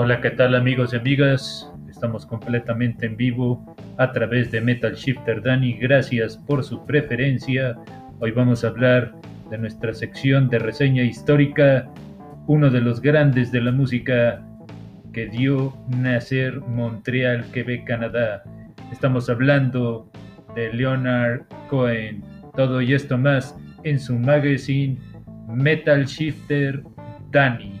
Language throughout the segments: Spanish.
Hola, ¿qué tal amigos y amigas? Estamos completamente en vivo a través de Metal Shifter Dani. Gracias por su preferencia. Hoy vamos a hablar de nuestra sección de reseña histórica, uno de los grandes de la música que dio nacer Montreal, Quebec, Canadá. Estamos hablando de Leonard Cohen. Todo y esto más en su magazine Metal Shifter Danny.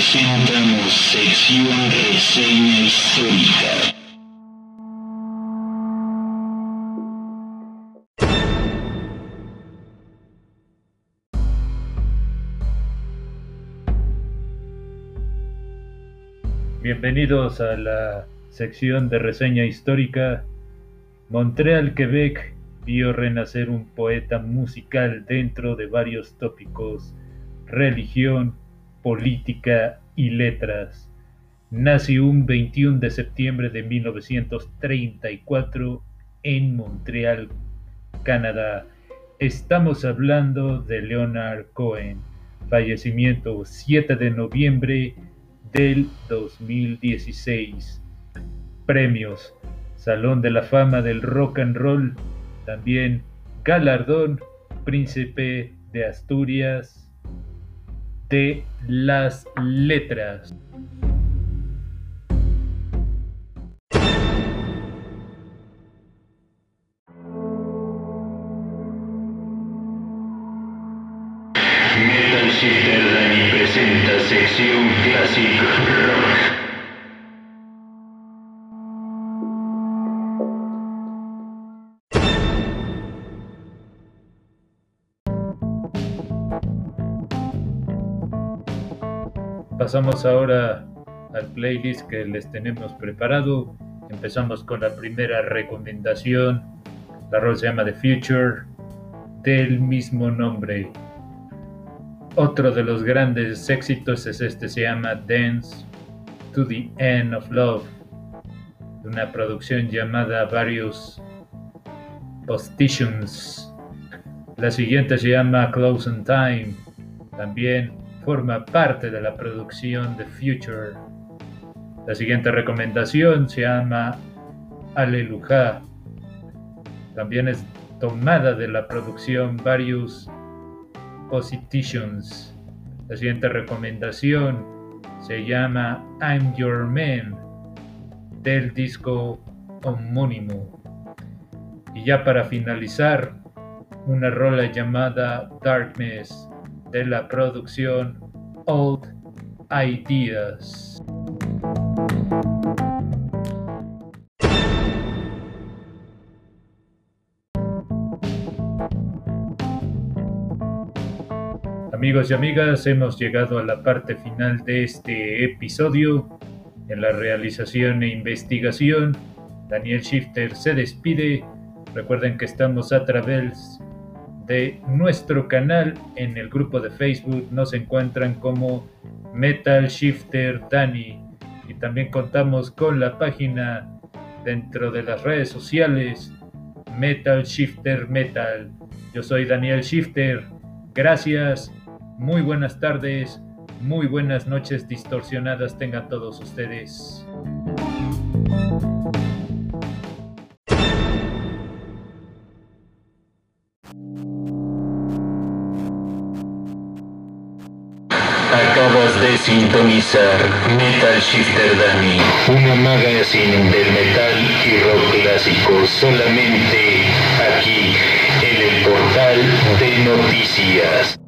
Presentamos sección reseña histórica. Bienvenidos a la sección de reseña histórica. Montreal, Quebec vio renacer un poeta musical dentro de varios tópicos, religión, política y letras. Nació un 21 de septiembre de 1934 en Montreal, Canadá. Estamos hablando de Leonard Cohen, fallecimiento 7 de noviembre del 2016. Premios, Salón de la Fama del Rock and Roll, también galardón Príncipe de Asturias de las letras. Metal Shifter Dani presenta sección Classic Pasamos ahora al playlist que les tenemos preparado. Empezamos con la primera recomendación. La rola se llama The Future, del mismo nombre. Otro de los grandes éxitos es este, se llama Dance to the End of Love, una producción llamada Various Positions. La siguiente se llama Close on Time, también forma parte de la producción The Future. La siguiente recomendación se llama Aleluja. También es tomada de la producción Various Positions. La siguiente recomendación se llama I'm Your Man del disco homónimo. Y ya para finalizar, una rola llamada Darkness de la producción Old Ideas. Amigos y amigas, hemos llegado a la parte final de este episodio. En la realización e investigación, Daniel Shifter se despide. Recuerden que estamos a través de nuestro canal en el grupo de Facebook. Nos encuentran como Metal Shifter Dani. Y también contamos con la página dentro de las redes sociales Metal Shifter Metal. Yo soy Daniel Shifter. Gracias. Muy buenas tardes. Muy buenas noches distorsionadas tengan todos ustedes. Acabas de sintonizar Metal Shifter Dani, una magazine del metal y rock clásico solamente aquí en el portal de noticias.